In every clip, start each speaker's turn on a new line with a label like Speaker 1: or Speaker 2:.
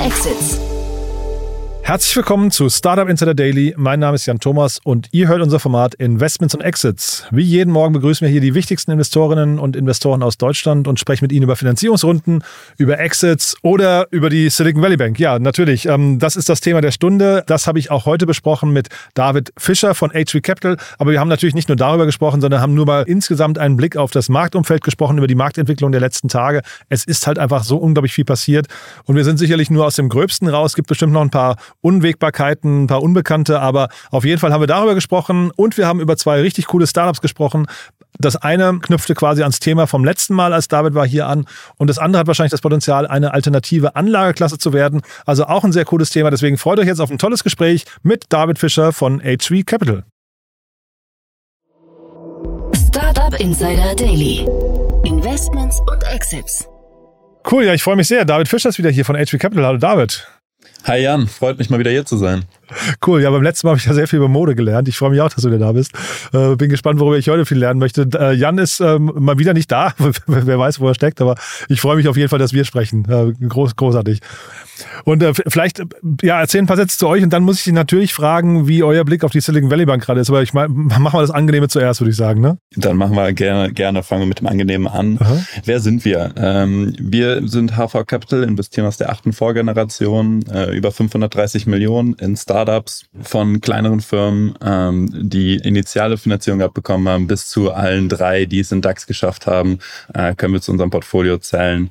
Speaker 1: Exits.
Speaker 2: Herzlich willkommen zu Startup Insider Daily. Mein Name ist Jan Thomas und ihr hört unser Format Investments und Exits. Wie jeden Morgen begrüßen wir hier die wichtigsten Investorinnen und Investoren aus Deutschland und sprechen mit ihnen über Finanzierungsrunden, über Exits oder über die Silicon Valley Bank. Ja, natürlich. Ähm, das ist das Thema der Stunde. Das habe ich auch heute besprochen mit David Fischer von H3 Capital. Aber wir haben natürlich nicht nur darüber gesprochen, sondern haben nur mal insgesamt einen Blick auf das Marktumfeld gesprochen, über die Marktentwicklung der letzten Tage. Es ist halt einfach so unglaublich viel passiert und wir sind sicherlich nur aus dem Gröbsten raus. Es gibt bestimmt noch ein paar Unwägbarkeiten, ein paar Unbekannte, aber auf jeden Fall haben wir darüber gesprochen und wir haben über zwei richtig coole Startups gesprochen. Das eine knüpfte quasi ans Thema vom letzten Mal, als David war hier an. Und das andere hat wahrscheinlich das Potenzial, eine alternative Anlageklasse zu werden. Also auch ein sehr cooles Thema. Deswegen freut euch jetzt auf ein tolles Gespräch mit David Fischer von H3 Capital.
Speaker 1: Startup Insider Daily. Investments und Exits.
Speaker 2: Cool, ja, ich freue mich sehr. David Fischer ist wieder hier von H3 Capital. Hallo David.
Speaker 3: Hi Jan, freut mich mal wieder hier zu sein.
Speaker 2: Cool, ja, beim letzten Mal habe ich ja sehr viel über Mode gelernt. Ich freue mich auch, dass du wieder da bist. Äh, bin gespannt, worüber ich heute viel lernen möchte. Äh, Jan ist ähm, mal wieder nicht da. Wer weiß, wo er steckt, aber ich freue mich auf jeden Fall, dass wir sprechen. Äh, groß, großartig. Und äh, vielleicht, ja, erzähl ein paar Sätze zu euch und dann muss ich dich natürlich fragen, wie euer Blick auf die Silicon Valley Bank gerade ist. Aber ich meine, machen wir das Angenehme zuerst, würde ich sagen, ne?
Speaker 3: Dann machen wir gerne, gerne fangen wir mit dem Angenehmen an. Aha. Wer sind wir? Ähm, wir sind HV Capital, investieren aus der achten Vorgeneration, äh, über 530 Millionen in Startups von kleineren Firmen, ähm, die initiale Finanzierung abbekommen haben, bis zu allen drei, die es in DAX geschafft haben, äh, können wir zu unserem Portfolio zählen.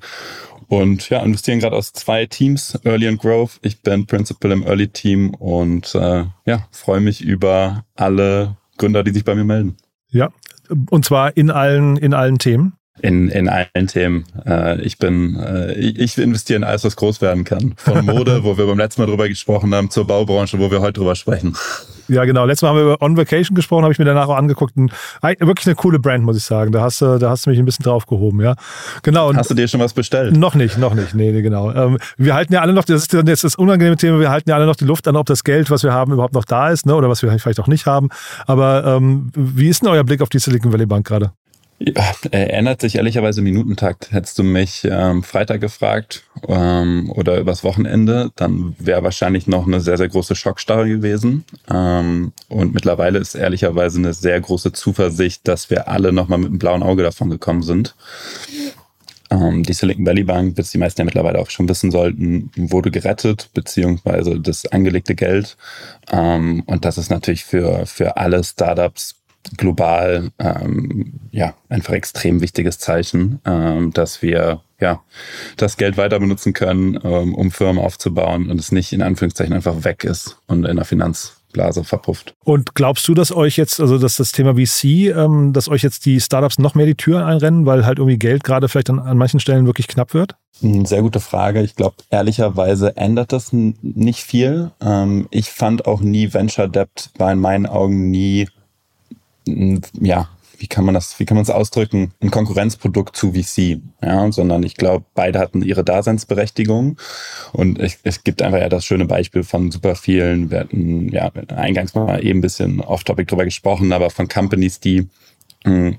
Speaker 3: Und ja, investieren gerade aus zwei Teams, Early and Growth. Ich bin Principal im Early Team und äh, ja, freue mich über alle Gründer, die sich bei mir melden.
Speaker 2: Ja, und zwar in allen, in allen Themen
Speaker 3: in, in allen Themen. Äh, ich bin, äh, ich investiere in alles, was groß werden kann. Von Mode, wo wir beim letzten Mal drüber gesprochen haben, zur Baubranche, wo wir heute drüber sprechen.
Speaker 2: Ja, genau. Letztes Mal haben wir über On Vacation gesprochen, habe ich mir danach auch angeguckt. Und wirklich eine coole Brand, muss ich sagen. Da hast du, da hast du mich ein bisschen draufgehoben, ja. Genau.
Speaker 3: Und hast du dir schon was bestellt?
Speaker 2: Noch nicht, noch nicht. Nee, nee genau. Ähm, wir halten ja alle noch, das ist jetzt das unangenehme Thema, wir halten ja alle noch die Luft an, ob das Geld, was wir haben, überhaupt noch da ist, ne? Oder was wir vielleicht auch nicht haben. Aber ähm, wie ist denn euer Blick auf die Silicon Valley Bank gerade?
Speaker 3: Ja, ändert sich ehrlicherweise Minutentakt. Hättest du mich ähm, Freitag gefragt ähm, oder übers Wochenende, dann wäre wahrscheinlich noch eine sehr, sehr große Schockstarre gewesen. Ähm, und mittlerweile ist ehrlicherweise eine sehr große Zuversicht, dass wir alle nochmal mit einem blauen Auge davon gekommen sind. Ähm, die Silicon Valley Bank, bis die meisten ja mittlerweile auch schon wissen sollten, wurde gerettet, beziehungsweise das angelegte Geld. Ähm, und das ist natürlich für, für alle Startups global ähm, ja einfach extrem wichtiges Zeichen, ähm, dass wir ja das Geld weiter benutzen können, ähm, um Firmen aufzubauen und es nicht in Anführungszeichen einfach weg ist und in der Finanzblase verpufft.
Speaker 2: Und glaubst du, dass euch jetzt, also dass das Thema VC, ähm, dass euch jetzt die Startups noch mehr die Türen einrennen, weil halt irgendwie Geld gerade vielleicht an, an manchen Stellen wirklich knapp wird?
Speaker 3: Sehr gute Frage. Ich glaube, ehrlicherweise ändert das nicht viel. Ähm, ich fand auch nie Venture Debt war in meinen Augen nie ja, wie kann man das, wie kann man es ausdrücken, ein Konkurrenzprodukt zu VC, ja, sondern ich glaube, beide hatten ihre Daseinsberechtigung. Und es, es gibt einfach ja das schöne Beispiel von super vielen, wir hatten ja eingangs mal eben ein bisschen off-topic drüber gesprochen, aber von Companies, die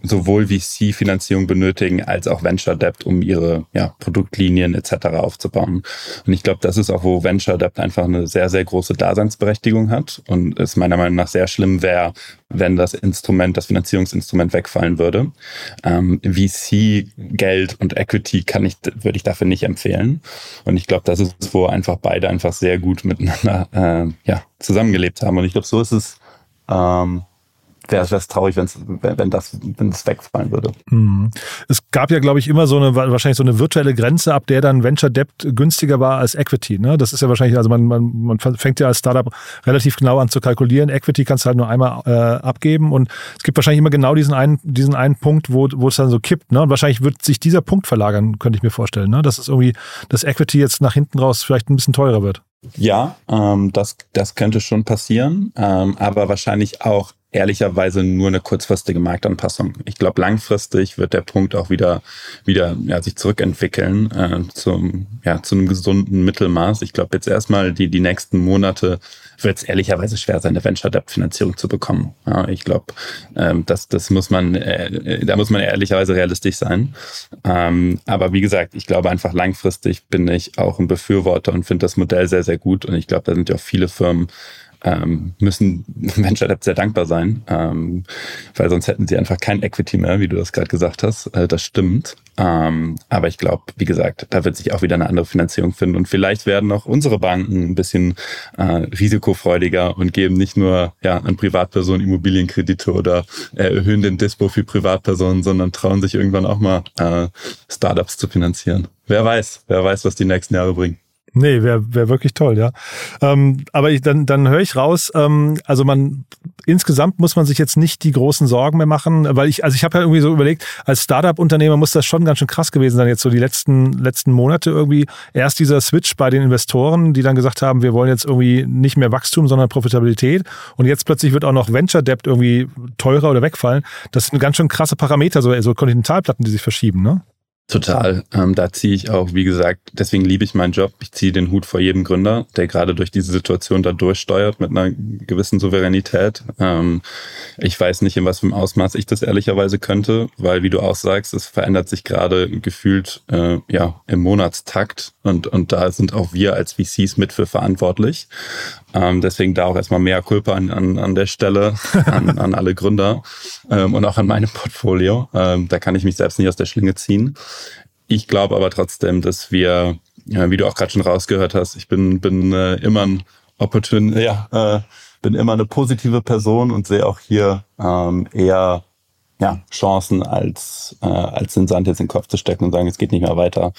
Speaker 3: sowohl VC-Finanzierung benötigen als auch Venture Debt, um ihre ja, Produktlinien etc. aufzubauen. Und ich glaube, das ist auch, wo Venture Debt einfach eine sehr, sehr große Daseinsberechtigung hat und es meiner Meinung nach sehr schlimm wäre, wenn das Instrument, das Finanzierungsinstrument wegfallen würde. Ähm, VC-Geld und Equity kann ich, würde ich dafür nicht empfehlen. Und ich glaube, das ist, wo einfach beide einfach sehr gut miteinander äh, ja, zusammengelebt haben. Und ich glaube, so ist es ähm, wäre es traurig, wenn's, wenn das wenn das wegfallen würde.
Speaker 2: Mhm. Es gab ja, glaube ich, immer so eine wahrscheinlich so eine virtuelle Grenze, ab der dann Venture Debt günstiger war als Equity. Ne? Das ist ja wahrscheinlich, also man, man, man fängt ja als Startup relativ genau an zu kalkulieren. Equity kannst du halt nur einmal äh, abgeben und es gibt wahrscheinlich immer genau diesen einen, diesen einen Punkt, wo, wo es dann so kippt. Ne? Und wahrscheinlich wird sich dieser Punkt verlagern, könnte ich mir vorstellen. Ne? Dass es irgendwie, das Equity jetzt nach hinten raus vielleicht ein bisschen teurer wird.
Speaker 3: Ja, ähm, das, das könnte schon passieren, ähm, aber wahrscheinlich auch ehrlicherweise nur eine kurzfristige Marktanpassung. Ich glaube, langfristig wird der Punkt auch wieder, wieder ja, sich zurückentwickeln äh, zum, ja, zu einem gesunden Mittelmaß. Ich glaube, jetzt erstmal die, die nächsten Monate wird es ehrlicherweise schwer sein, eine Venture Debt Finanzierung zu bekommen. Ja, ich glaube, ähm, das, das muss man, äh, da muss man ehrlicherweise realistisch sein. Ähm, aber wie gesagt, ich glaube einfach langfristig bin ich auch ein Befürworter und finde das Modell sehr, sehr gut. Und ich glaube, da sind ja auch viele Firmen, ähm, müssen Venture Debt sehr dankbar sein, ähm, weil sonst hätten sie einfach kein Equity mehr, wie du das gerade gesagt hast. Äh, das stimmt. Ähm, aber ich glaube, wie gesagt, da wird sich auch wieder eine andere Finanzierung finden und vielleicht werden auch unsere Banken ein bisschen äh, risikofreudiger und geben nicht nur ja an Privatpersonen Immobilienkredite oder erhöhen den Dispo für Privatpersonen, sondern trauen sich irgendwann auch mal äh, Startups zu finanzieren. Wer weiß, wer weiß, was die nächsten Jahre bringen.
Speaker 2: Nee, wäre wär wirklich toll, ja. Ähm, aber ich, dann, dann höre ich raus, ähm, also man insgesamt muss man sich jetzt nicht die großen Sorgen mehr machen, weil ich, also ich habe ja irgendwie so überlegt, als Startup-Unternehmer muss das schon ganz schön krass gewesen sein, jetzt so die letzten, letzten Monate irgendwie. Erst dieser Switch bei den Investoren, die dann gesagt haben, wir wollen jetzt irgendwie nicht mehr Wachstum, sondern Profitabilität. Und jetzt plötzlich wird auch noch Venture Debt irgendwie teurer oder wegfallen. Das sind ganz schön krasse Parameter, so, so Kontinentalplatten, die sich verschieben, ne?
Speaker 3: Total. Ähm, da ziehe ich auch, wie gesagt, deswegen liebe ich meinen Job. Ich ziehe den Hut vor jedem Gründer, der gerade durch diese Situation da durchsteuert mit einer gewissen Souveränität. Ähm, ich weiß nicht, in was für einem Ausmaß ich das ehrlicherweise könnte, weil, wie du auch sagst, es verändert sich gerade gefühlt äh, ja im Monatstakt und, und da sind auch wir als VCs mit für verantwortlich. Ähm, deswegen da auch erstmal mehr Kulpa an, an, an der Stelle, an, an alle Gründer ähm, und auch an meinem Portfolio. Ähm, da kann ich mich selbst nicht aus der Schlinge ziehen. Ich glaube aber trotzdem, dass wir, wie du auch gerade schon rausgehört hast, ich bin, bin äh, immer ein Opportun, ja, äh, bin immer eine positive Person und sehe auch hier ähm, eher ja, Chancen als, äh, als den Sand jetzt in den Kopf zu stecken und sagen, es geht nicht mehr weiter.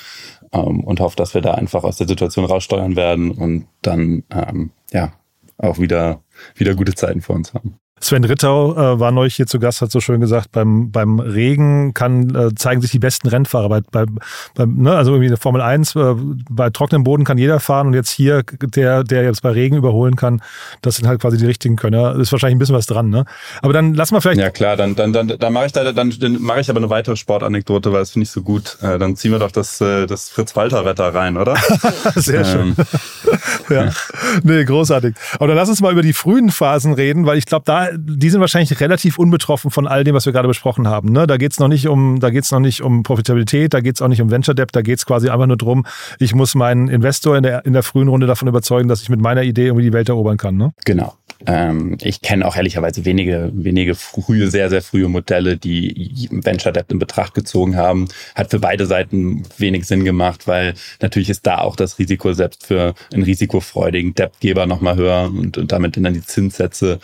Speaker 3: Ähm, und hoffe, dass wir da einfach aus der Situation raussteuern werden und dann ähm, ja auch wieder, wieder gute Zeiten vor uns haben.
Speaker 2: Sven Rittau äh, war neulich hier zu Gast, hat so schön gesagt, beim, beim Regen kann, äh, zeigen sich die besten Rennfahrer. Bei, bei, bei, ne, also irgendwie eine Formel 1, äh, bei trockenem Boden kann jeder fahren und jetzt hier, der, der jetzt bei Regen überholen kann, das sind halt quasi die richtigen Könner. Ist wahrscheinlich ein bisschen was dran, ne? Aber dann lass mal vielleicht.
Speaker 3: Ja klar, dann, dann, dann, dann mache ich da, dann, dann mache ich aber eine weitere Sportanekdote, weil das finde ich so gut. Äh, dann ziehen wir doch das, äh, das Fritz-Walter-Wetter rein, oder?
Speaker 2: Sehr schön. Ähm. ja. Nee, großartig. Aber dann lass uns mal über die frühen Phasen reden, weil ich glaube, da die sind wahrscheinlich relativ unbetroffen von all dem, was wir gerade besprochen haben. Ne? Da geht es noch nicht um, da geht's noch nicht um Profitabilität, da geht es auch nicht um Venture Debt, da geht es quasi einfach nur darum, ich muss meinen Investor in der, in der frühen Runde davon überzeugen, dass ich mit meiner Idee irgendwie die Welt erobern kann. Ne?
Speaker 3: Genau. Ähm, ich kenne auch ehrlicherweise wenige, wenige frühe, sehr, sehr frühe Modelle, die Venture Debt in Betracht gezogen haben. Hat für beide Seiten wenig Sinn gemacht, weil natürlich ist da auch das Risiko selbst für einen risikofreudigen Debtgeber nochmal höher und, und damit dann die Zinssätze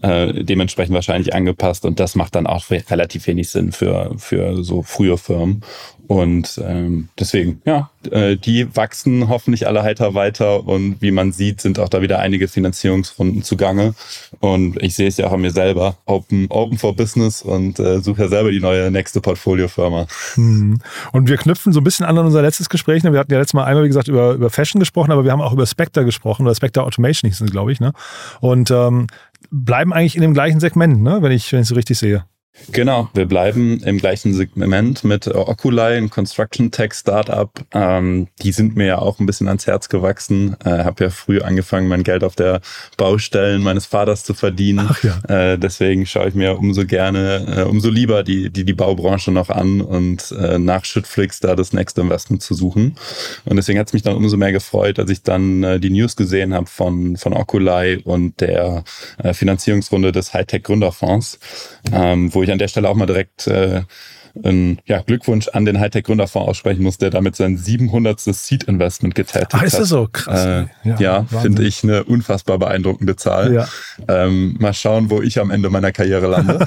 Speaker 3: äh, dementsprechend wahrscheinlich angepasst und das macht dann auch relativ wenig Sinn für, für so frühe Firmen. Und ähm, deswegen, ja, äh, die wachsen hoffentlich alle heiter weiter und wie man sieht, sind auch da wieder einige Finanzierungsrunden zugange. Und ich sehe es ja auch an mir selber, Open, Open for Business und äh, suche ja selber die neue nächste Portfoliofirma.
Speaker 2: Mhm. Und wir knüpfen so ein bisschen an an unser letztes Gespräch. Ne? Wir hatten ja letztes Mal einmal, wie gesagt, über, über Fashion gesprochen, aber wir haben auch über Spectre gesprochen, oder Spectre Automation hieß es, glaube ich. Ne? Und ähm, bleiben eigentlich in dem gleichen Segment, ne? wenn ich wenn ich so richtig sehe.
Speaker 3: Genau, wir bleiben im gleichen Segment mit Oculai, ein Construction Tech Startup. Ähm, die sind mir ja auch ein bisschen ans Herz gewachsen. Äh, habe ja früh angefangen, mein Geld auf der Baustellen meines Vaters zu verdienen. Ach ja. Äh, deswegen schaue ich mir umso gerne, äh, umso lieber die, die, die Baubranche noch an und äh, nach Schüttflix da das nächste Investment zu suchen. Und deswegen hat es mich dann umso mehr gefreut, als ich dann äh, die News gesehen habe von, von Oculai und der äh, Finanzierungsrunde des Hightech Gründerfonds, ähm, wo ich an der Stelle auch mal direkt äh, ein ja, Glückwunsch an den Hightech-Gründerfonds aussprechen muss, der damit sein 700. Seed-Investment getätigt hat.
Speaker 2: Ah, ist das so? Krass.
Speaker 3: Äh, ja, ja finde ich eine unfassbar beeindruckende Zahl. Ja. Ähm, mal schauen, wo ich am Ende meiner Karriere lande.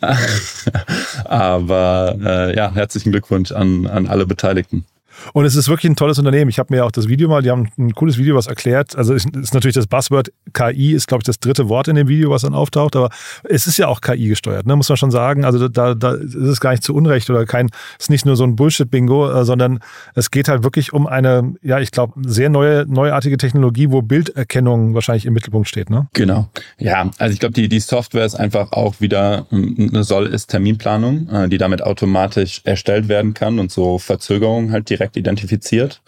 Speaker 3: Aber äh, ja, herzlichen Glückwunsch an, an alle Beteiligten.
Speaker 2: Und es ist wirklich ein tolles Unternehmen. Ich habe mir auch das Video mal, die haben ein cooles Video, was erklärt. Also ist, ist natürlich das Buzzword KI ist, glaube ich, das dritte Wort in dem Video, was dann auftaucht. Aber es ist ja auch KI gesteuert, ne? muss man schon sagen. Also da, da ist es gar nicht zu Unrecht oder kein, ist nicht nur so ein Bullshit-Bingo, äh, sondern es geht halt wirklich um eine, ja, ich glaube, sehr neue, neuartige Technologie, wo Bilderkennung wahrscheinlich im Mittelpunkt steht. Ne?
Speaker 3: Genau. Ja, also ich glaube, die, die Software ist einfach auch wieder eine Soll-Ist-Terminplanung, äh, die damit automatisch erstellt werden kann und so Verzögerungen halt direkt identifiziert.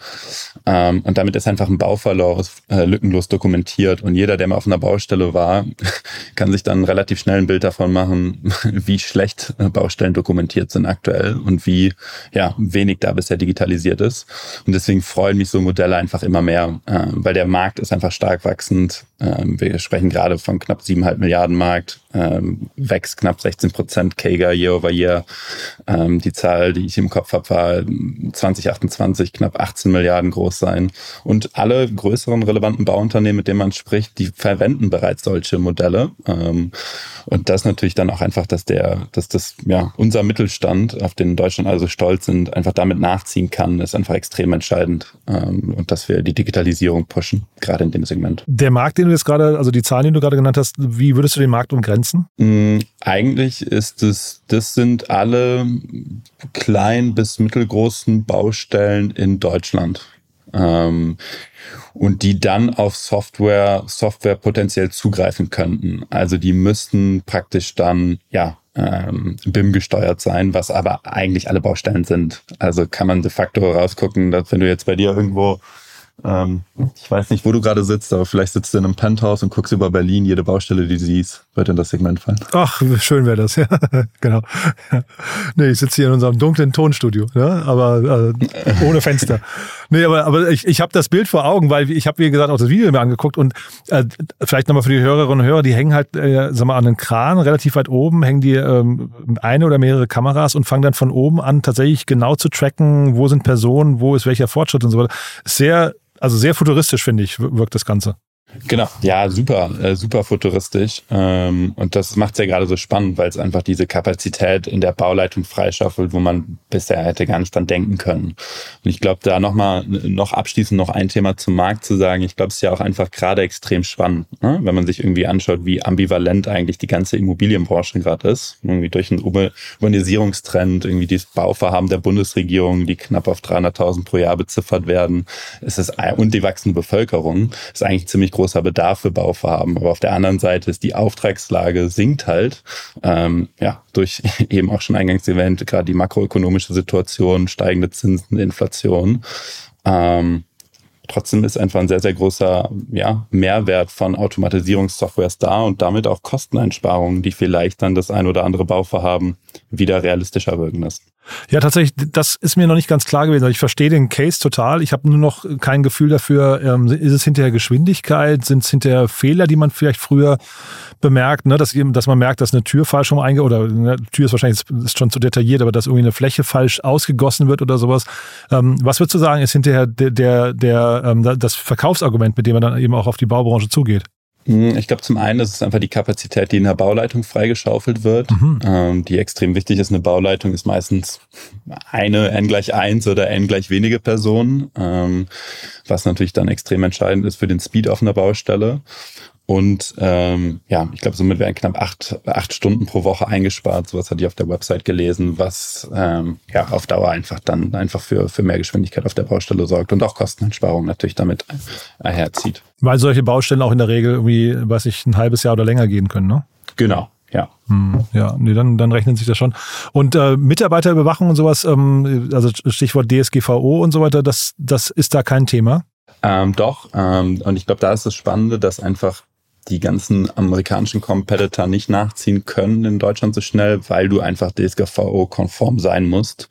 Speaker 3: Ähm, und damit ist einfach ein Bauverlauf äh, lückenlos dokumentiert. Und jeder, der mal auf einer Baustelle war, kann sich dann relativ schnell ein Bild davon machen, wie schlecht äh, Baustellen dokumentiert sind aktuell und wie ja, wenig da bisher digitalisiert ist. Und deswegen freuen mich so Modelle einfach immer mehr, äh, weil der Markt ist einfach stark wachsend. Ähm, wir sprechen gerade von knapp siebeneinhalb Milliarden Markt, ähm, wächst knapp 16 Prozent CAGR year over year. Ähm, die Zahl, die ich im Kopf habe, war 2028 knapp 18 Milliarden groß sein. Und alle größeren relevanten Bauunternehmen, mit denen man spricht, die verwenden bereits solche Modelle. Ähm, und das natürlich dann auch einfach, dass der, dass das, ja, unser Mittelstand, auf den Deutschland also stolz sind, einfach damit nachziehen kann, ist einfach extrem entscheidend. Ähm, und dass wir die Digitalisierung pushen, gerade in dem Segment.
Speaker 2: Der Markt, den du jetzt gerade, also die Zahlen, die du gerade genannt hast, wie würdest du den Markt umgrenzen?
Speaker 3: Mm, eigentlich ist es, das sind alle klein bis mittelgroßen Baustellen in Deutschland. Ähm, und die dann auf Software, Software potenziell zugreifen könnten. Also die müssten praktisch dann, ja, ähm, BIM gesteuert sein, was aber eigentlich alle Baustellen sind. Also kann man de facto rausgucken, dass wenn du jetzt bei dir irgendwo ähm, ich weiß nicht, wo du gerade sitzt, aber vielleicht sitzt du in einem Penthouse und guckst über Berlin, jede Baustelle, die du siehst, wird in das Segment fallen.
Speaker 2: Ach, schön wäre das, ja. genau. Nee, ich sitze hier in unserem dunklen Tonstudio, ne? aber äh, ohne Fenster. nee, aber, aber ich, ich habe das Bild vor Augen, weil ich habe, wie gesagt, auch das Video mir angeguckt und äh, vielleicht nochmal für die Hörerinnen und Hörer, die hängen halt, äh, sag mal, an einem Kran, relativ weit oben, hängen die ähm, eine oder mehrere Kameras und fangen dann von oben an, tatsächlich genau zu tracken, wo sind Personen, wo ist welcher Fortschritt und so weiter. Sehr also sehr futuristisch, finde ich, wirkt das Ganze.
Speaker 3: Genau, ja, super, äh, super futuristisch. Ähm, und das macht es ja gerade so spannend, weil es einfach diese Kapazität in der Bauleitung freischaffelt, wo man bisher hätte gar nicht dran denken können. Und ich glaube, da nochmal, noch abschließend noch ein Thema zum Markt zu sagen. Ich glaube, es ist ja auch einfach gerade extrem spannend, ne? wenn man sich irgendwie anschaut, wie ambivalent eigentlich die ganze Immobilienbranche gerade ist. Irgendwie durch einen Urbanisierungstrend, irgendwie dieses Bauvorhaben der Bundesregierung, die knapp auf 300.000 pro Jahr beziffert werden. Es ist, und die wachsende Bevölkerung ist eigentlich ziemlich groß großer Bedarf für Bauvorhaben. Aber auf der anderen Seite ist die Auftragslage sinkt halt, ähm, ja, durch eben auch schon eingangs erwähnt, gerade die makroökonomische Situation, steigende Zinsen, Inflation. Ähm, Trotzdem ist einfach ein sehr, sehr großer ja, Mehrwert von Automatisierungssoftwares da und damit auch Kosteneinsparungen, die vielleicht dann das ein oder andere Bauvorhaben wieder realistischer wirken lassen.
Speaker 2: Ja, tatsächlich, das ist mir noch nicht ganz klar gewesen. Ich verstehe den Case total. Ich habe nur noch kein Gefühl dafür, ähm, ist es hinterher Geschwindigkeit, sind es hinterher Fehler, die man vielleicht früher bemerkt, ne? dass, dass man merkt, dass eine Tür falsch rum einge oder eine Tür ist wahrscheinlich ist schon zu detailliert, aber dass irgendwie eine Fläche falsch ausgegossen wird oder sowas. Ähm, was würdest du sagen, ist hinterher der, der, der, ähm, das Verkaufsargument, mit dem man dann eben auch auf die Baubranche zugeht?
Speaker 3: Hm, ich glaube, zum einen ist es einfach die Kapazität, die in der Bauleitung freigeschaufelt wird, mhm. ähm, die extrem wichtig ist. Eine Bauleitung ist meistens eine n gleich eins oder n gleich wenige Personen, ähm, was natürlich dann extrem entscheidend ist für den Speed auf einer Baustelle. Und ähm, ja, ich glaube, somit werden knapp acht, acht Stunden pro Woche eingespart. Sowas hatte ich auf der Website gelesen, was ähm, ja auf Dauer einfach dann einfach für, für mehr Geschwindigkeit auf der Baustelle sorgt und auch Kosteneinsparungen natürlich damit einherzieht.
Speaker 2: Weil solche Baustellen auch in der Regel irgendwie, weiß ich, ein halbes Jahr oder länger gehen können, ne?
Speaker 3: Genau, ja.
Speaker 2: Hm, ja, nee, dann, dann rechnet sich das schon. Und äh, Mitarbeiterüberwachung und sowas, ähm, also Stichwort DSGVO und so weiter, das, das ist da kein Thema?
Speaker 3: Ähm, doch, ähm, und ich glaube, da ist das Spannende, dass einfach die ganzen amerikanischen Competitor nicht nachziehen können in Deutschland so schnell, weil du einfach DSGVO-konform sein musst.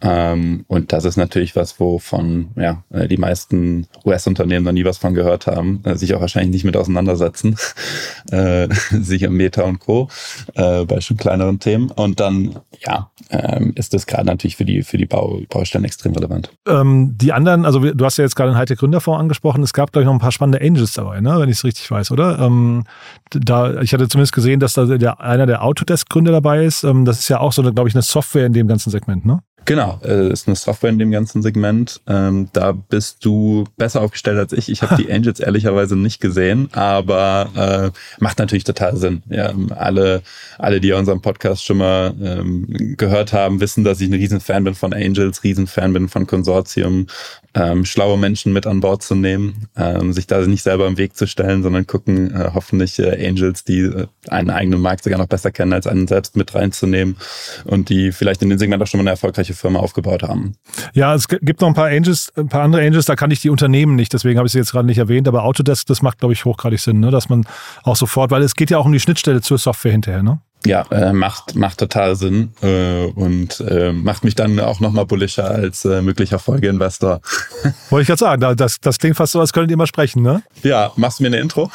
Speaker 3: Ähm, und das ist natürlich was, wovon ja, äh, die meisten US-Unternehmen noch nie was von gehört haben, äh, sich auch wahrscheinlich nicht mit auseinandersetzen, äh, sicher Meta und Co. Äh, bei schon kleineren Themen. Und dann, ja, ähm, ist das gerade natürlich für die, für die Bau, Baustellen extrem relevant.
Speaker 2: Ähm, die anderen, also du hast ja jetzt gerade den Hightech Gründerfonds angesprochen, es gab, glaube ich, noch ein paar spannende Angels dabei, ne? wenn ich es richtig weiß, oder? Ähm, da, ich hatte zumindest gesehen, dass da der, einer der Autodesk-Gründer dabei ist. Ähm, das ist ja auch so, glaube ich, eine Software in dem ganzen Segment, ne?
Speaker 3: Genau, äh, ist eine Software in dem ganzen Segment. Ähm, da bist du besser aufgestellt als ich. Ich habe die Angels ehrlicherweise nicht gesehen, aber äh, macht natürlich total Sinn. Ja, alle, alle, die unseren Podcast schon mal ähm, gehört haben, wissen, dass ich ein Riesenfan bin von Angels, Riesenfan bin von Konsortium ähm, schlaue Menschen mit an Bord zu nehmen, ähm, sich da nicht selber im Weg zu stellen, sondern gucken, äh, hoffentlich äh, Angels, die äh, einen eigenen Markt sogar noch besser kennen als einen selbst mit reinzunehmen und die vielleicht in dem Segment auch schon mal eine erfolgreiche Firma aufgebaut haben.
Speaker 2: Ja, es gibt noch ein paar Angels, ein paar andere Angels, da kann ich die Unternehmen nicht, deswegen habe ich sie jetzt gerade nicht erwähnt, aber Autodesk, das macht, glaube ich, hochgradig Sinn, ne? dass man auch sofort, weil es geht ja auch um die Schnittstelle zur Software hinterher, ne?
Speaker 3: Ja, äh, macht, macht total Sinn äh, und äh, macht mich dann auch nochmal bullischer als äh, möglicher Folgeinvestor.
Speaker 2: Wollte ich gerade sagen, das, das klingt fast so, als könntet ihr mal sprechen, ne?
Speaker 3: Ja, machst du mir eine Intro?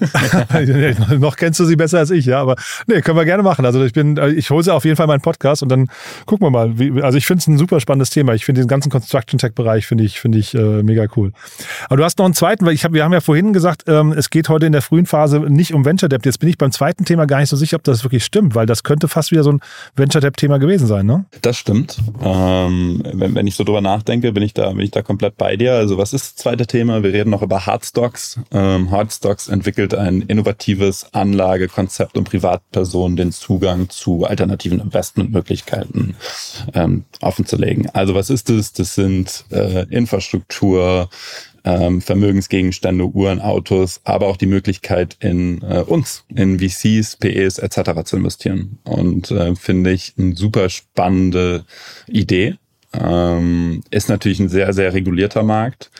Speaker 2: noch kennst du sie besser als ich, ja, aber nee, können wir gerne machen. Also ich bin, ich hole sie auf jeden Fall meinen Podcast und dann gucken wir mal. Wie, also ich finde es ein super spannendes Thema. Ich finde den ganzen Construction Tech Bereich finde ich, finde ich äh, mega cool. Aber du hast noch einen zweiten, weil ich habe, wir haben ja vorhin gesagt, ähm, es geht heute in der frühen Phase nicht um Venture Debt. Jetzt bin ich beim zweiten Thema gar nicht so sicher, ob das das wirklich stimmt, weil das könnte fast wieder so ein Venture Debt Thema gewesen sein, ne?
Speaker 3: Das stimmt. Ähm, wenn, wenn ich so drüber nachdenke, bin ich da, bin ich da komplett bei dir. Also was ist das zweite Thema? Wir reden noch über Hardstocks. Ähm, Hardstocks entwickelt ein innovatives Anlagekonzept, um Privatpersonen den Zugang zu alternativen Investmentmöglichkeiten ähm, offenzulegen. Also was ist das? Das sind äh, Infrastruktur, ähm, Vermögensgegenstände, Uhren, Autos, aber auch die Möglichkeit in äh, uns, in VCs, PEs etc. zu investieren. Und äh, finde ich eine super spannende Idee. Ähm, ist natürlich ein sehr, sehr regulierter Markt,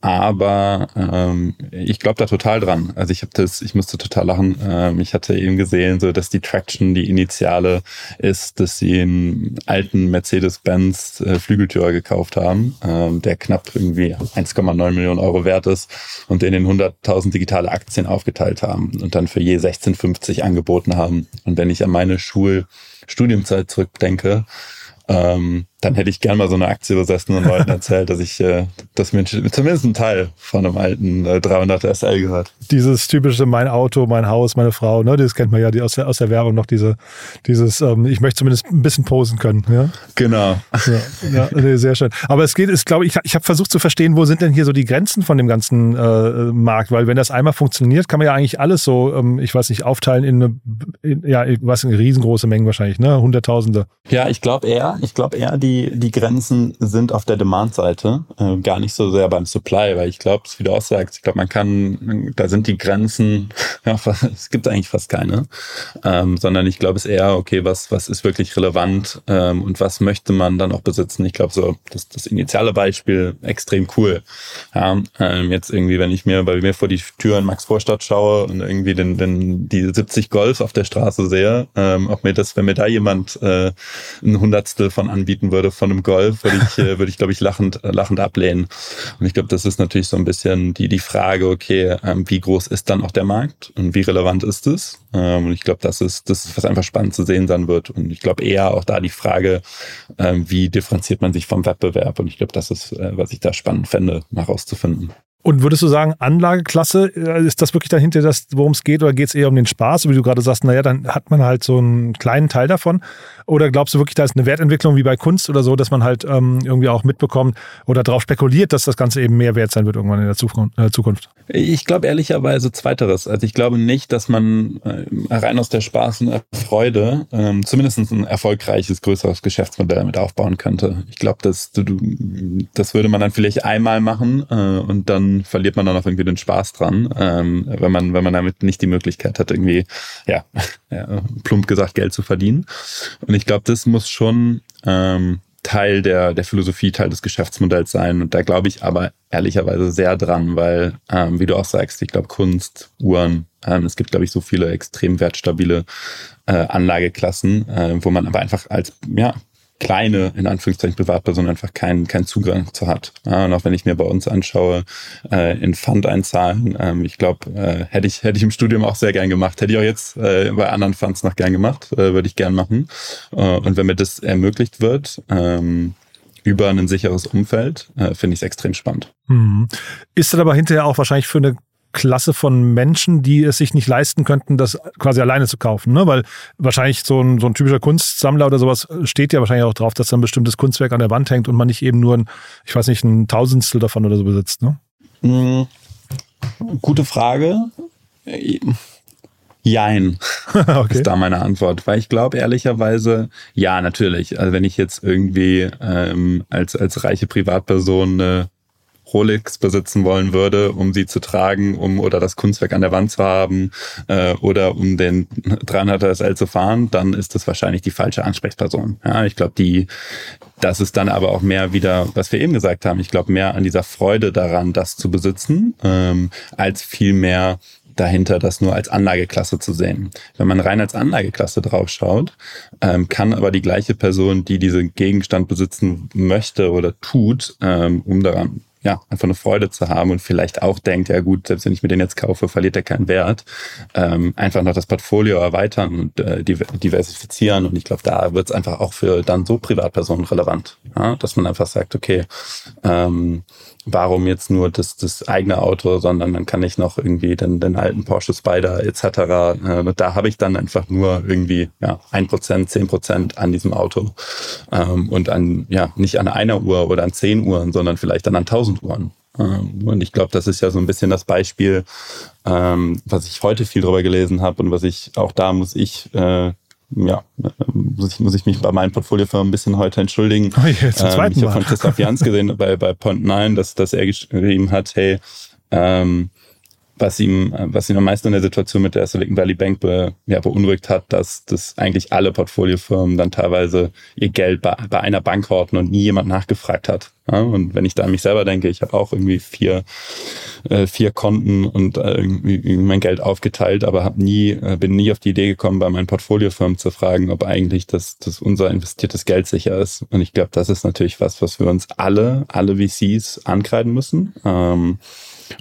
Speaker 3: aber ähm, ich glaube da total dran. Also ich habe das, ich musste total lachen. Ähm, ich hatte eben gesehen, so dass die Traction die Initiale ist, dass sie einen alten Mercedes-Benz äh, Flügeltürer gekauft haben, ähm, der knapp irgendwie 1,9 Millionen Euro wert ist und den in 100.000 digitale Aktien aufgeteilt haben und dann für je 16,50 angeboten haben. Und wenn ich an meine Schulstudiumzeit zurückdenke, ähm, dann hätte ich gern mal so eine Aktie besessen und Leuten erzählt, dass ich, äh, dass mir zumindest ein Teil von einem alten äh, 300 SL gehört.
Speaker 2: Dieses typische mein Auto, mein Haus, meine Frau, ne, das kennt man ja die aus, der, aus der Werbung noch, diese, dieses, ähm, ich möchte zumindest ein bisschen posen können. Ja?
Speaker 3: Genau.
Speaker 2: Ja, ja nee, sehr schön. Aber es geht, ist, glaube ich, ich habe versucht zu verstehen, wo sind denn hier so die Grenzen von dem ganzen äh, Markt, weil wenn das einmal funktioniert, kann man ja eigentlich alles so, ähm, ich weiß nicht, aufteilen in eine, in, ja, was in riesengroße Mengen wahrscheinlich, ne, Hunderttausende.
Speaker 3: Ja, ich glaube eher, ich glaube eher, die die, die Grenzen sind auf der Demand-Seite, äh, gar nicht so sehr beim Supply, weil ich glaube, wie du auch sagst, ich glaube, man kann, da sind die Grenzen, ja, es gibt eigentlich fast keine, ähm, sondern ich glaube, es ist eher, okay, was, was ist wirklich relevant ähm, und was möchte man dann auch besitzen. Ich glaube, so das, das initiale Beispiel extrem cool. Ja, ähm, jetzt irgendwie, wenn ich mir bei mir vor die Tür in Max Vorstadt schaue und irgendwie den, den, die 70 Golf auf der Straße sehe, ähm, ob mir das, wenn mir da jemand äh, ein Hundertstel von anbieten würde, würde von einem Golf, würde ich, äh, würde ich glaube ich, lachend, äh, lachend ablehnen. Und ich glaube, das ist natürlich so ein bisschen die, die Frage, okay, ähm, wie groß ist dann auch der Markt und wie relevant ist es? Ähm, und ich glaube, das ist, das was einfach spannend zu sehen sein wird. Und ich glaube eher auch da die Frage, ähm, wie differenziert man sich vom Wettbewerb? Und ich glaube, das ist, äh, was ich da spannend fände, herauszufinden.
Speaker 2: Und würdest du sagen, Anlageklasse, äh, ist das wirklich dahinter, worum es geht, oder geht es eher um den Spaß? Wie du gerade sagst, naja, dann hat man halt so einen kleinen Teil davon. Oder glaubst du wirklich, da ist eine Wertentwicklung wie bei Kunst oder so, dass man halt ähm, irgendwie auch mitbekommt oder darauf spekuliert, dass das Ganze eben mehr wert sein wird irgendwann in der äh, Zukunft?
Speaker 3: Ich glaube ehrlicherweise Zweiteres. Also ich glaube nicht, dass man äh, rein aus der Spaß und Freude ähm, zumindest ein erfolgreiches, größeres Geschäftsmodell damit aufbauen könnte. Ich glaube, das, das würde man dann vielleicht einmal machen äh, und dann verliert man dann auch irgendwie den Spaß dran, ähm, wenn man, wenn man damit nicht die Möglichkeit hat, irgendwie, ja, ja plump gesagt, Geld zu verdienen. Und ich glaube, das muss schon ähm, Teil der, der Philosophie, Teil des Geschäftsmodells sein. Und da glaube ich aber ehrlicherweise sehr dran, weil, ähm, wie du auch sagst, ich glaube, Kunst, Uhren, ähm, es gibt, glaube ich, so viele extrem wertstabile äh, Anlageklassen, äh, wo man aber einfach als ja, kleine, in Anführungszeichen, Privatperson einfach keinen keinen Zugang zu hat. Ja, und auch wenn ich mir bei uns anschaue, äh, in Fund einzahlen, ähm, ich glaube, äh, hätte ich hätte ich im Studium auch sehr gern gemacht. Hätte ich auch jetzt äh, bei anderen Funds noch gern gemacht, äh, würde ich gern machen. Äh, und wenn mir das ermöglicht wird, ähm, über ein sicheres Umfeld, äh, finde ich es extrem spannend.
Speaker 2: Mhm. Ist dann aber hinterher auch wahrscheinlich für eine Klasse von Menschen, die es sich nicht leisten könnten, das quasi alleine zu kaufen. Ne? Weil wahrscheinlich so ein, so ein typischer Kunstsammler oder sowas steht ja wahrscheinlich auch drauf, dass da ein bestimmtes Kunstwerk an der Wand hängt und man nicht eben nur ein, ich weiß nicht, ein Tausendstel davon oder so besitzt. Ne?
Speaker 3: Mhm. Gute Frage. Jein, okay. ist da meine Antwort. Weil ich glaube ehrlicherweise, ja, natürlich. Also wenn ich jetzt irgendwie ähm, als, als reiche Privatperson eine Rolex besitzen wollen würde, um sie zu tragen, um oder das Kunstwerk an der Wand zu haben äh, oder um den 300er SL zu fahren, dann ist das wahrscheinlich die falsche Ansprechperson. Ja, ich glaube, die, das ist dann aber auch mehr wieder, was wir eben gesagt haben. Ich glaube mehr an dieser Freude daran, das zu besitzen, ähm, als viel mehr dahinter, das nur als Anlageklasse zu sehen. Wenn man rein als Anlageklasse draufschaut, ähm, kann aber die gleiche Person, die diesen Gegenstand besitzen möchte oder tut, ähm, um daran ja, einfach eine Freude zu haben und vielleicht auch denkt, ja gut, selbst wenn ich mir den jetzt kaufe, verliert er keinen Wert. Ähm, einfach noch das Portfolio erweitern und äh, diversifizieren. Und ich glaube, da wird es einfach auch für dann so Privatpersonen relevant, ja? dass man einfach sagt, okay, ähm, warum jetzt nur das, das eigene Auto, sondern dann kann ich noch irgendwie den, den alten Porsche Spider etc. Äh, da habe ich dann einfach nur irgendwie ja, ein Prozent, zehn Prozent an diesem Auto ähm, und an ja nicht an einer Uhr oder an zehn Uhren, sondern vielleicht dann an tausend Uhren. Ähm, und ich glaube, das ist ja so ein bisschen das Beispiel, ähm, was ich heute viel drüber gelesen habe und was ich auch da muss ich äh, ja, muss ich, muss ich mich bei meinen Portfoliofirmen ein bisschen heute entschuldigen.
Speaker 2: Oh, jetzt zum
Speaker 3: ähm, ich habe von Christoph Jans gesehen bei, bei Point 9, dass, dass er geschrieben hat, hey, ähm, was ihm, was ihn am meisten in der Situation mit der Silicon Valley Bank be, ja, beunruhigt hat, dass, dass eigentlich alle Portfoliofirmen dann teilweise ihr Geld bei, bei einer Bank horten und nie jemand nachgefragt hat. Ja, und wenn ich da an mich selber denke, ich habe auch irgendwie vier, äh, vier Konten und äh, irgendwie mein Geld aufgeteilt, aber hab nie, äh, bin nie auf die Idee gekommen, bei meinen Portfoliofirmen zu fragen, ob eigentlich das, das unser investiertes Geld sicher ist. Und ich glaube, das ist natürlich was, was wir uns alle, alle VCs ankreiden müssen. Ähm,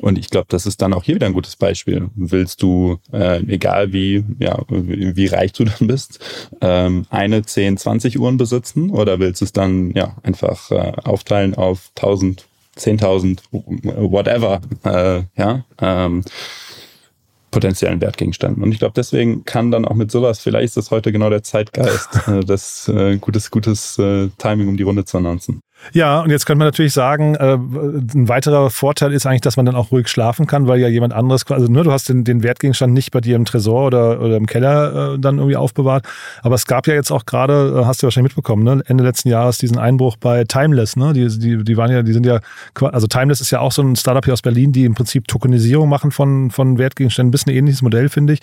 Speaker 3: und ich glaube, das ist dann auch hier wieder ein gutes Beispiel. Willst du, äh, egal wie, ja, wie, reich du dann bist, ähm, eine, zehn, 20 Uhren besitzen oder willst du es dann ja einfach äh, aufteilen auf 1000, 10.000, whatever, äh, ja, ähm, potenziellen Wertgegenständen. Und ich glaube, deswegen kann dann auch mit sowas, vielleicht ist das heute genau der Zeitgeist, äh, das äh, gutes, gutes äh, Timing, um die Runde zu announcen.
Speaker 2: Ja, und jetzt könnte man natürlich sagen, äh, ein weiterer Vorteil ist eigentlich, dass man dann auch ruhig schlafen kann, weil ja jemand anderes, also nur ne, du hast den, den Wertgegenstand nicht bei dir im Tresor oder, oder im Keller äh, dann irgendwie aufbewahrt. Aber es gab ja jetzt auch gerade, äh, hast du wahrscheinlich mitbekommen, ne, Ende letzten Jahres diesen Einbruch bei Timeless, ne? Die, die, die waren ja, die sind ja, also Timeless ist ja auch so ein Startup hier aus Berlin, die im Prinzip Tokenisierung machen von, von Wertgegenständen. Ein bisschen ein ähnliches Modell, finde ich.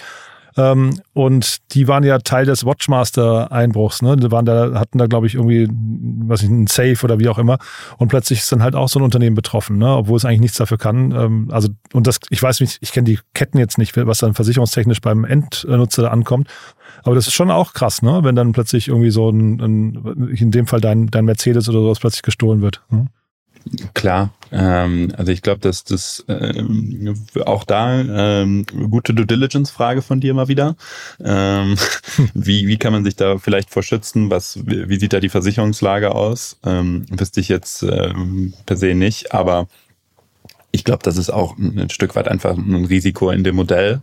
Speaker 2: Ähm, und die waren ja Teil des Watchmaster-Einbruchs. Ne? Die waren da, hatten da, glaube ich, irgendwie, was ich, ein Safe oder wie auch immer. Und plötzlich ist dann halt auch so ein Unternehmen betroffen, ne? obwohl es eigentlich nichts dafür kann. Ähm, also, und das, ich weiß nicht, ich kenne die Ketten jetzt nicht, was dann versicherungstechnisch beim Endnutzer ankommt. Aber das ist schon auch krass, ne? wenn dann plötzlich irgendwie so ein, ein in dem Fall dein, dein Mercedes oder sowas plötzlich gestohlen wird. Ne?
Speaker 3: Klar, ähm, also ich glaube, dass das ähm, auch da ähm, gute Due Diligence Frage von dir mal wieder. Ähm, wie, wie kann man sich da vielleicht vor schützen? Was, wie sieht da die Versicherungslage aus? Ähm, wüsste ich jetzt ähm, per se nicht, aber ich glaube, das ist auch ein Stück weit einfach ein Risiko in dem Modell.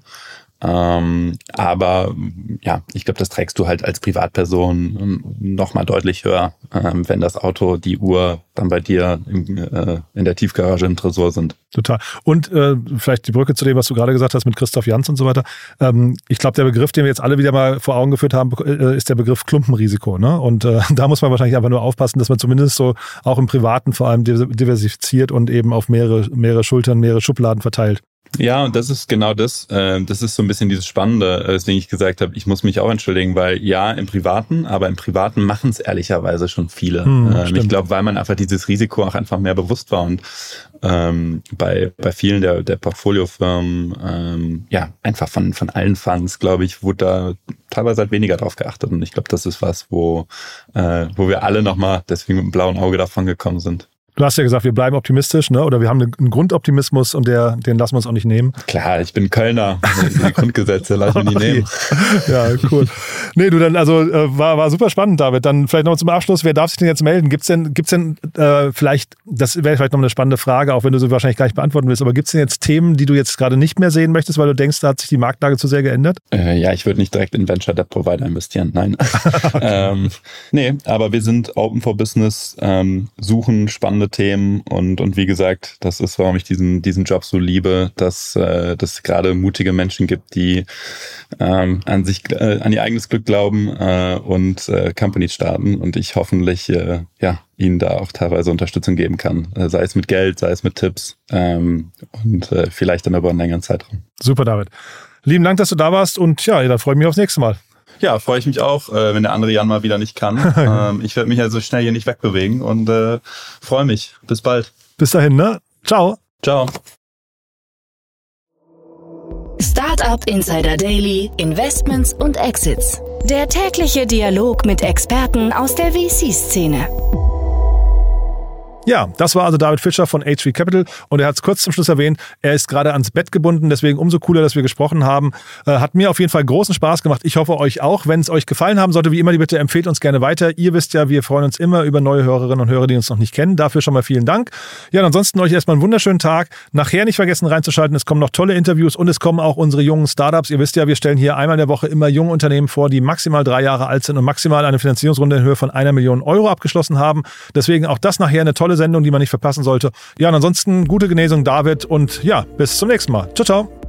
Speaker 3: Ähm, aber ja, ich glaube, das trägst du halt als Privatperson ähm, noch mal deutlich höher, ähm, wenn das Auto, die Uhr dann bei dir im, äh, in der Tiefgarage im Tresor sind.
Speaker 2: Total. Und äh, vielleicht die Brücke zu dem, was du gerade gesagt hast mit Christoph Jans und so weiter. Ähm, ich glaube, der Begriff, den wir jetzt alle wieder mal vor Augen geführt haben, äh, ist der Begriff Klumpenrisiko. Ne? Und äh, da muss man wahrscheinlich einfach nur aufpassen, dass man zumindest so auch im Privaten vor allem diversifiziert und eben auf mehrere, mehrere Schultern, mehrere Schubladen verteilt.
Speaker 3: Ja, und das ist genau das. Äh, das ist so ein bisschen dieses Spannende, äh, weswegen ich gesagt habe, ich muss mich auch entschuldigen, weil ja, im Privaten, aber im Privaten machen es ehrlicherweise schon viele. Hm, ähm, ich glaube, weil man einfach dieses Risiko auch einfach mehr bewusst war und ähm, bei, bei vielen der, der Portfoliofirmen, ähm, ja, einfach von, von allen Funds, glaube ich, wurde da teilweise halt weniger drauf geachtet. Und ich glaube, das ist was, wo, äh, wo wir alle nochmal deswegen mit dem blauen Auge davon gekommen sind.
Speaker 2: Du hast ja gesagt, wir bleiben optimistisch, ne? oder wir haben einen Grundoptimismus und der, den lassen wir uns auch nicht nehmen.
Speaker 3: Klar, ich bin Kölner. Die Grundgesetze lassen wir nicht nehmen.
Speaker 2: Ja, cool. Nee, du dann, also äh, war, war super spannend, David. Dann vielleicht noch zum Abschluss, wer darf sich denn jetzt melden? Gibt es denn, gibt's denn äh, vielleicht, das wäre vielleicht noch eine spannende Frage, auch wenn du sie wahrscheinlich gleich beantworten willst, aber gibt es denn jetzt Themen, die du jetzt gerade nicht mehr sehen möchtest, weil du denkst, da hat sich die Marktlage zu sehr geändert?
Speaker 3: Äh, ja, ich würde nicht direkt in Venture Debt Provider investieren, nein. ähm, nee, aber wir sind Open for Business, ähm, suchen spannende Themen und, und wie gesagt, das ist, warum ich diesen, diesen Job so liebe, dass äh, es gerade mutige Menschen gibt, die ähm, an sich, äh, an ihr eigenes Glück glauben äh, und äh, Companies starten und ich hoffentlich äh, ja ihnen da auch teilweise Unterstützung geben kann, äh, sei es mit Geld, sei es mit Tipps ähm, und äh, vielleicht dann über einen längeren Zeitraum.
Speaker 2: Super, David. Lieben Dank, dass du da warst und ja, dann freue ich mich aufs nächste Mal.
Speaker 3: Ja, freue ich mich auch, äh, wenn der andere Jan mal wieder nicht kann. ähm, ich werde mich ja so schnell hier nicht wegbewegen und äh, freue mich. Bis bald.
Speaker 2: Bis dahin, ne? Ciao.
Speaker 3: Ciao.
Speaker 1: Startup Insider Daily, Investments und Exits. Der tägliche Dialog mit Experten aus der VC-Szene.
Speaker 2: Ja, das war also David Fischer von H3 Capital und er hat es kurz zum Schluss erwähnt, er ist gerade ans Bett gebunden, deswegen umso cooler, dass wir gesprochen haben. Äh, hat mir auf jeden Fall großen Spaß gemacht. Ich hoffe euch auch. Wenn es euch gefallen haben sollte, wie immer, die bitte empfehlt uns gerne weiter. Ihr wisst ja, wir freuen uns immer über neue Hörerinnen und Hörer, die uns noch nicht kennen. Dafür schon mal vielen Dank. Ja, und ansonsten euch erstmal einen wunderschönen Tag. Nachher nicht vergessen reinzuschalten. Es kommen noch tolle Interviews und es kommen auch unsere jungen Startups. Ihr wisst ja, wir stellen hier einmal in der Woche immer junge Unternehmen vor, die maximal drei Jahre alt sind und maximal eine Finanzierungsrunde in Höhe von einer Million Euro abgeschlossen haben. Deswegen auch das nachher eine tolle Sendung, die man nicht verpassen sollte. Ja, und ansonsten gute Genesung, David, und ja, bis zum nächsten Mal. Ciao, ciao.